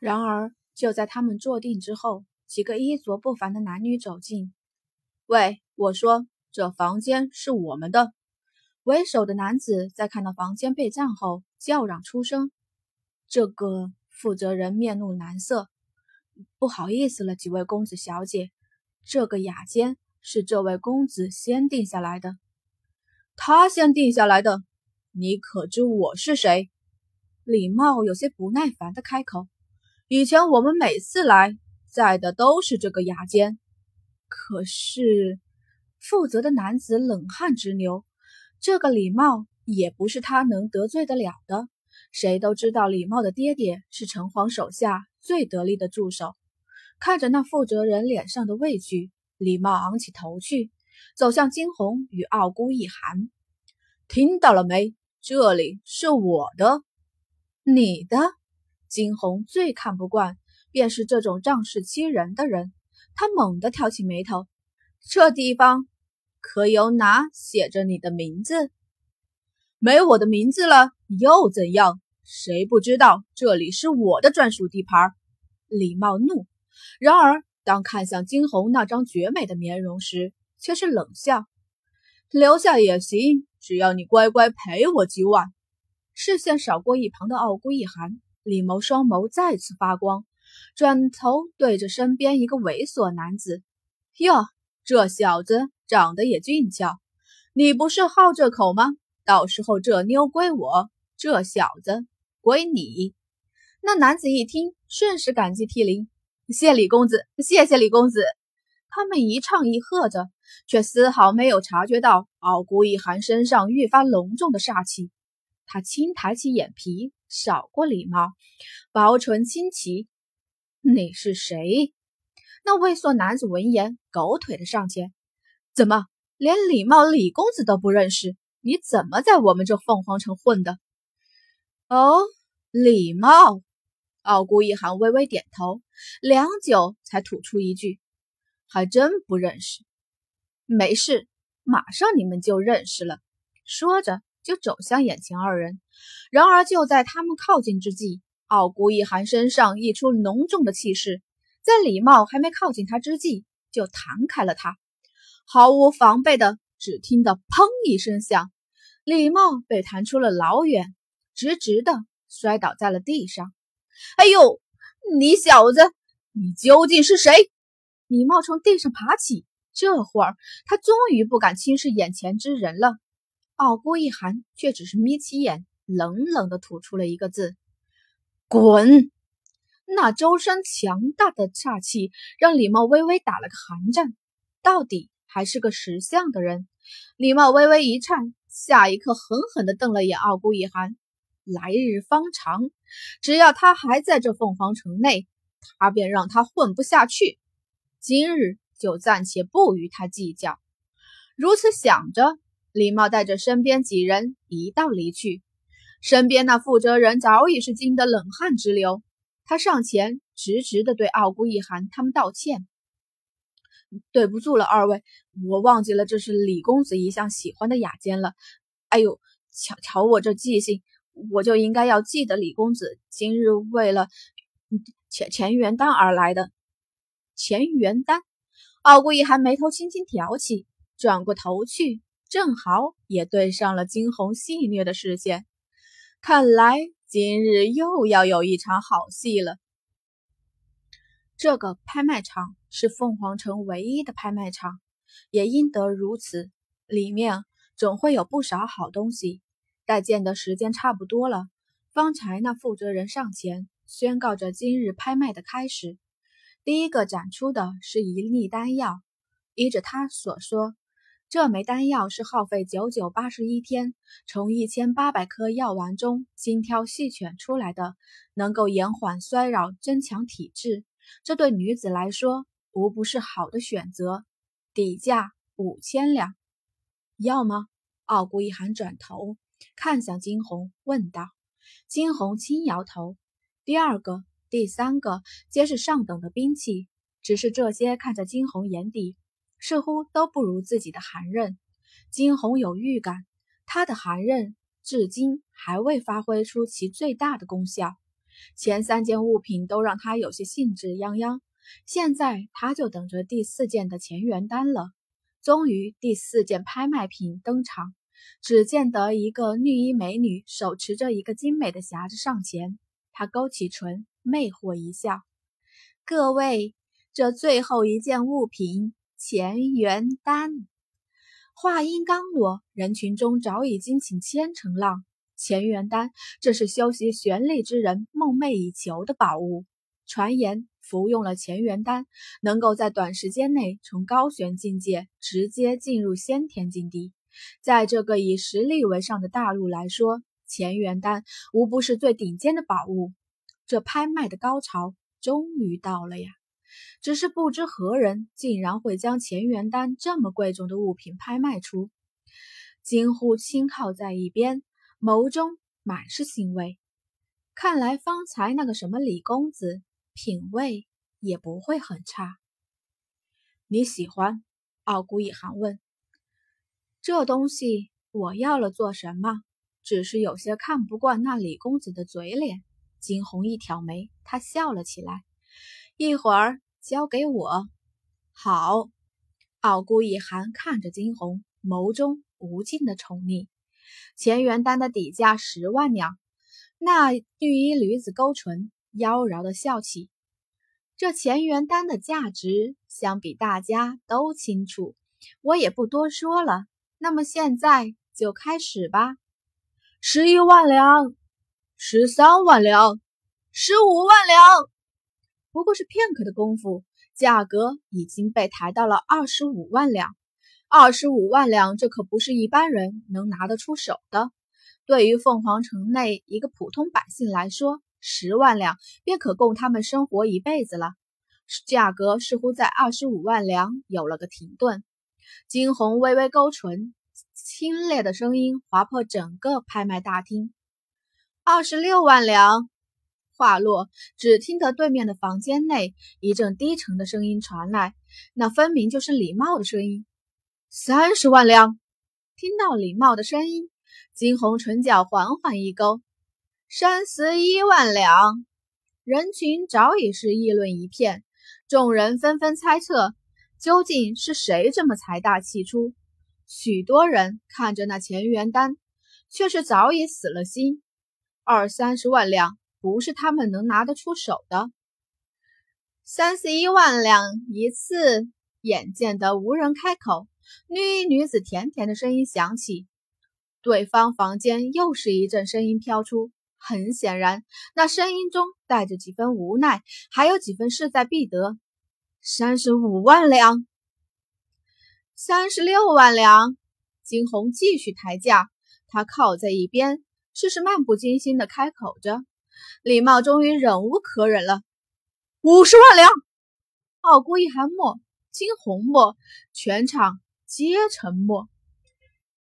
然而，就在他们坐定之后，几个衣着不凡的男女走近。喂，我说，这房间是我们的。为首的男子在看到房间被占后，叫嚷出声。这个负责人面露难色，不好意思了，几位公子小姐，这个雅间是这位公子先定下来的。他先定下来的？你可知我是谁？李茂有些不耐烦的开口。以前我们每次来，在的都是这个雅间。可是，负责的男子冷汗直流。这个李茂也不是他能得罪得了的。谁都知道李茂的爹爹是城隍手下最得力的助手。看着那负责人脸上的畏惧，李茂昂起头去，走向金红与傲孤一寒。听到了没？这里是我的，你的。金红最看不惯便是这种仗势欺人的人，他猛地挑起眉头。这地方。可有哪写着你的名字？没我的名字了又怎样？谁不知道这里是我的专属地盘？李茂怒，然而当看向金红那张绝美的面容时，却是冷笑：“留下也行，只要你乖乖陪我几晚。”视线扫过一旁的傲孤一寒，李某双眸再次发光，转头对着身边一个猥琐男子：“哟，这小子。”长得也俊俏，你不是好这口吗？到时候这妞归我，这小子归你。那男子一听，顺势感激涕零，谢李公子，谢谢李公子。他们一唱一和着，却丝毫没有察觉到傲孤一寒身上愈发浓重的煞气。他轻抬起眼皮，少过礼貌，薄唇轻启：“你是谁？”那猥琐男子闻言，狗腿的上前。怎么，连李茂李公子都不认识？你怎么在我们这凤凰城混的？哦，李茂。傲孤一寒微微点头，良久才吐出一句：“还真不认识。”没事，马上你们就认识了。说着，就走向眼前二人。然而就在他们靠近之际，傲孤一寒身上溢出浓重的气势，在李茂还没靠近他之际，就弹开了他。毫无防备的，只听得“砰”一声响，李茂被弹出了老远，直直的摔倒在了地上。哎呦，你小子，你究竟是谁？李茂从地上爬起，这会儿他终于不敢轻视眼前之人了。傲孤一寒却只是眯起眼，冷冷的吐出了一个字：“滚！”那周身强大的煞气让李茂微微打了个寒战，到底。还是个识相的人，李茂微微一颤，下一刻狠狠地瞪了眼傲孤一寒。来日方长，只要他还在这凤凰城内，他便让他混不下去。今日就暂且不与他计较。如此想着，李茂带着身边几人一道离去。身边那负责人早已是惊得冷汗直流，他上前直直地对傲孤一寒他们道歉。对不住了，二位，我忘记了这是李公子一向喜欢的雅间了。哎呦，瞧瞧我这记性，我就应该要记得李公子今日为了钱钱元丹而来的。钱元丹，傲孤一寒眉头轻轻挑起，转过头去，正好也对上了惊鸿戏谑的视线。看来今日又要有一场好戏了。这个拍卖场。是凤凰城唯一的拍卖场，也因得如此，里面总会有不少好东西。待见的时间差不多了，方才那负责人上前宣告着今日拍卖的开始。第一个展出的是一粒丹药，依着他所说，这枚丹药是耗费九九八十一天，从一千八百颗药丸中精挑细选出来的，能够延缓衰老、增强体质。这对女子来说，无不是好的选择，底价五千两，要吗？傲孤一寒转头看向金红，问道。金红轻摇头。第二个、第三个皆是上等的兵器，只是这些看在金红眼底，似乎都不如自己的寒刃。金红有预感，他的寒刃至今还未发挥出其最大的功效。前三件物品都让他有些兴致泱泱，现在他就等着第四件的钱元丹了。终于，第四件拍卖品登场。只见得一个绿衣美女手持着一个精美的匣子上前，她勾起唇，魅惑一笑：“各位，这最后一件物品——乾元丹。”话音刚落，人群中早已惊起千层浪。乾元丹，这是修习玄力之人梦寐以求的宝物。传言，服用了乾元丹，能够在短时间内从高玄境界直接进入先天境地。在这个以实力为上的大陆来说，乾元丹无不是最顶尖的宝物。这拍卖的高潮终于到了呀！只是不知何人竟然会将乾元丹这么贵重的物品拍卖出。金呼轻靠在一边，眸中满是欣慰。看来方才那个什么李公子品味也不会很差。你喜欢？傲孤一寒问。这东西我要了做什么？只是有些看不惯那李公子的嘴脸。金红一挑眉，他笑了起来。一会儿交给我。好。傲孤一寒看着金红，眸中无尽的宠溺。乾元丹的底价十万两。那绿衣女子勾唇，妖娆的笑起。这乾元丹的价值，相比大家都清楚，我也不多说了。那么现在就开始吧，十一万两，十三万两，十五万两。不过是片刻的功夫，价格已经被抬到了二十五万两。二十五万两，这可不是一般人能拿得出手的。对于凤凰城内一个普通百姓来说，十万两便可供他们生活一辈子了。价格似乎在二十五万两有了个停顿。金红微微勾唇，清冽的声音划破整个拍卖大厅。二十六万两。话落，只听得对面的房间内一阵低沉的声音传来，那分明就是李茂的声音。三十万两。听到李茂的声音，金红唇角缓缓一勾。三十一万两。人群早已是议论一片，众人纷纷猜测。究竟是谁这么财大气粗？许多人看着那钱元丹，却是早已死了心。二三十万两不是他们能拿得出手的。三十一万两一次，眼见得无人开口，绿衣女子甜甜的声音响起。对方房间又是一阵声音飘出，很显然，那声音中带着几分无奈，还有几分势在必得。三十五万两，三十六万两。金红继续抬价，他靠在一边，却是漫不经心的开口着。李茂终于忍无可忍了，五十万两。傲孤一寒墨，惊鸿墨，全场皆沉默。